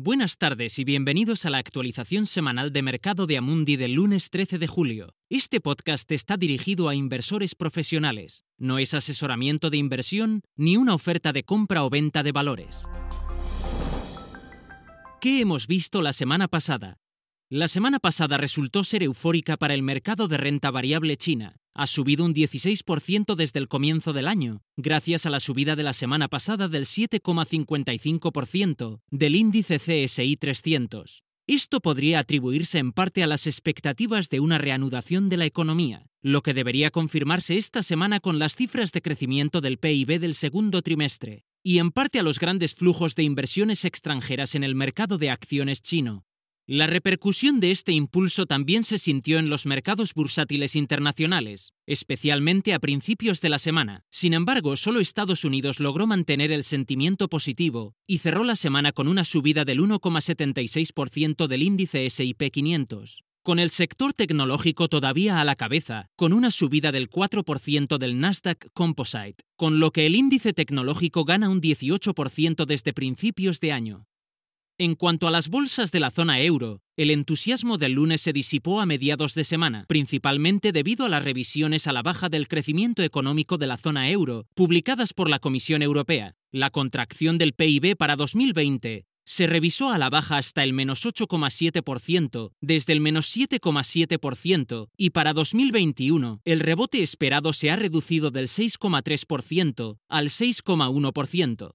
Buenas tardes y bienvenidos a la actualización semanal de mercado de Amundi del lunes 13 de julio. Este podcast está dirigido a inversores profesionales. No es asesoramiento de inversión ni una oferta de compra o venta de valores. ¿Qué hemos visto la semana pasada? La semana pasada resultó ser eufórica para el mercado de renta variable china. Ha subido un 16% desde el comienzo del año, gracias a la subida de la semana pasada del 7,55% del índice CSI 300. Esto podría atribuirse en parte a las expectativas de una reanudación de la economía, lo que debería confirmarse esta semana con las cifras de crecimiento del PIB del segundo trimestre, y en parte a los grandes flujos de inversiones extranjeras en el mercado de acciones chino, la repercusión de este impulso también se sintió en los mercados bursátiles internacionales, especialmente a principios de la semana. Sin embargo, solo Estados Unidos logró mantener el sentimiento positivo y cerró la semana con una subida del 1,76% del índice SIP 500 con el sector tecnológico todavía a la cabeza, con una subida del 4% del Nasdaq Composite, con lo que el índice tecnológico gana un 18% desde principios de año. En cuanto a las bolsas de la zona euro, el entusiasmo del lunes se disipó a mediados de semana, principalmente debido a las revisiones a la baja del crecimiento económico de la zona euro, publicadas por la Comisión Europea. La contracción del PIB para 2020 se revisó a la baja hasta el menos 8,7%, desde el menos 7,7%, y para 2021 el rebote esperado se ha reducido del 6,3% al 6,1%.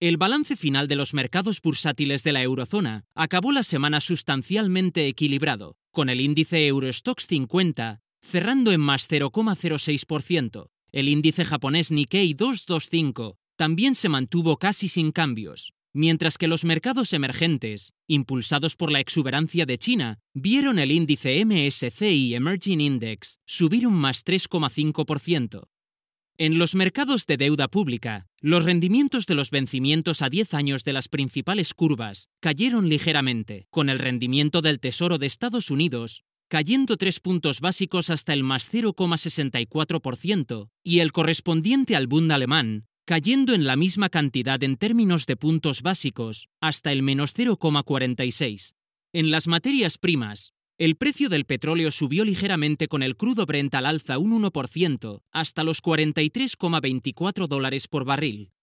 El balance final de los mercados bursátiles de la eurozona acabó la semana sustancialmente equilibrado, con el índice Eurostox 50 cerrando en más 0,06%. El índice japonés Nikkei 225 también se mantuvo casi sin cambios, mientras que los mercados emergentes, impulsados por la exuberancia de China, vieron el índice MSCI Emerging Index subir un más 3,5%. En los mercados de deuda pública, los rendimientos de los vencimientos a 10 años de las principales curvas cayeron ligeramente, con el rendimiento del Tesoro de Estados Unidos cayendo 3 puntos básicos hasta el más 0,64% y el correspondiente al Bund alemán cayendo en la misma cantidad en términos de puntos básicos hasta el menos 0,46. En las materias primas, el precio del petróleo subió ligeramente con el crudo Brent al alza un 1% hasta los 43,24 dólares por barril.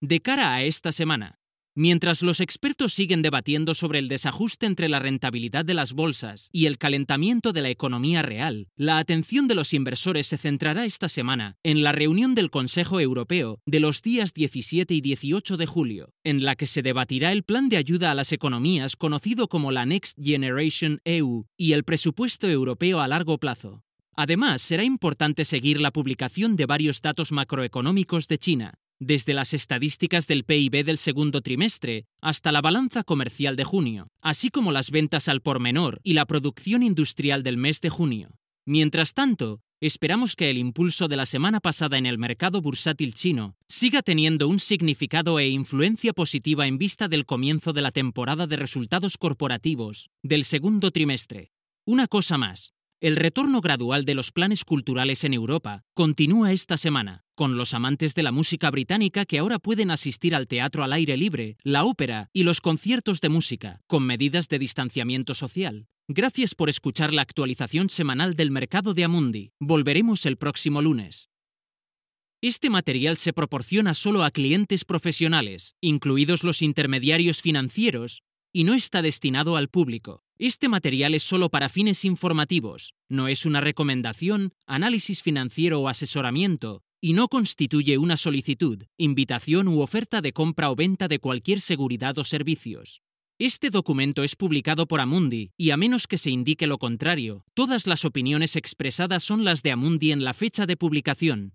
De cara a esta semana, Mientras los expertos siguen debatiendo sobre el desajuste entre la rentabilidad de las bolsas y el calentamiento de la economía real, la atención de los inversores se centrará esta semana en la reunión del Consejo Europeo de los días 17 y 18 de julio, en la que se debatirá el plan de ayuda a las economías conocido como la Next Generation EU y el presupuesto europeo a largo plazo. Además, será importante seguir la publicación de varios datos macroeconómicos de China, desde las estadísticas del PIB del segundo trimestre hasta la balanza comercial de junio, así como las ventas al por menor y la producción industrial del mes de junio. Mientras tanto, esperamos que el impulso de la semana pasada en el mercado bursátil chino siga teniendo un significado e influencia positiva en vista del comienzo de la temporada de resultados corporativos del segundo trimestre. Una cosa más, el retorno gradual de los planes culturales en Europa continúa esta semana, con los amantes de la música británica que ahora pueden asistir al teatro al aire libre, la ópera y los conciertos de música, con medidas de distanciamiento social. Gracias por escuchar la actualización semanal del mercado de Amundi. Volveremos el próximo lunes. Este material se proporciona solo a clientes profesionales, incluidos los intermediarios financieros, y no está destinado al público. Este material es solo para fines informativos, no es una recomendación, análisis financiero o asesoramiento, y no constituye una solicitud, invitación u oferta de compra o venta de cualquier seguridad o servicios. Este documento es publicado por Amundi y a menos que se indique lo contrario, todas las opiniones expresadas son las de Amundi en la fecha de publicación.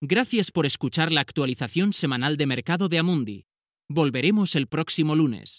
Gracias por escuchar la actualización semanal de mercado de Amundi. Volveremos el próximo lunes.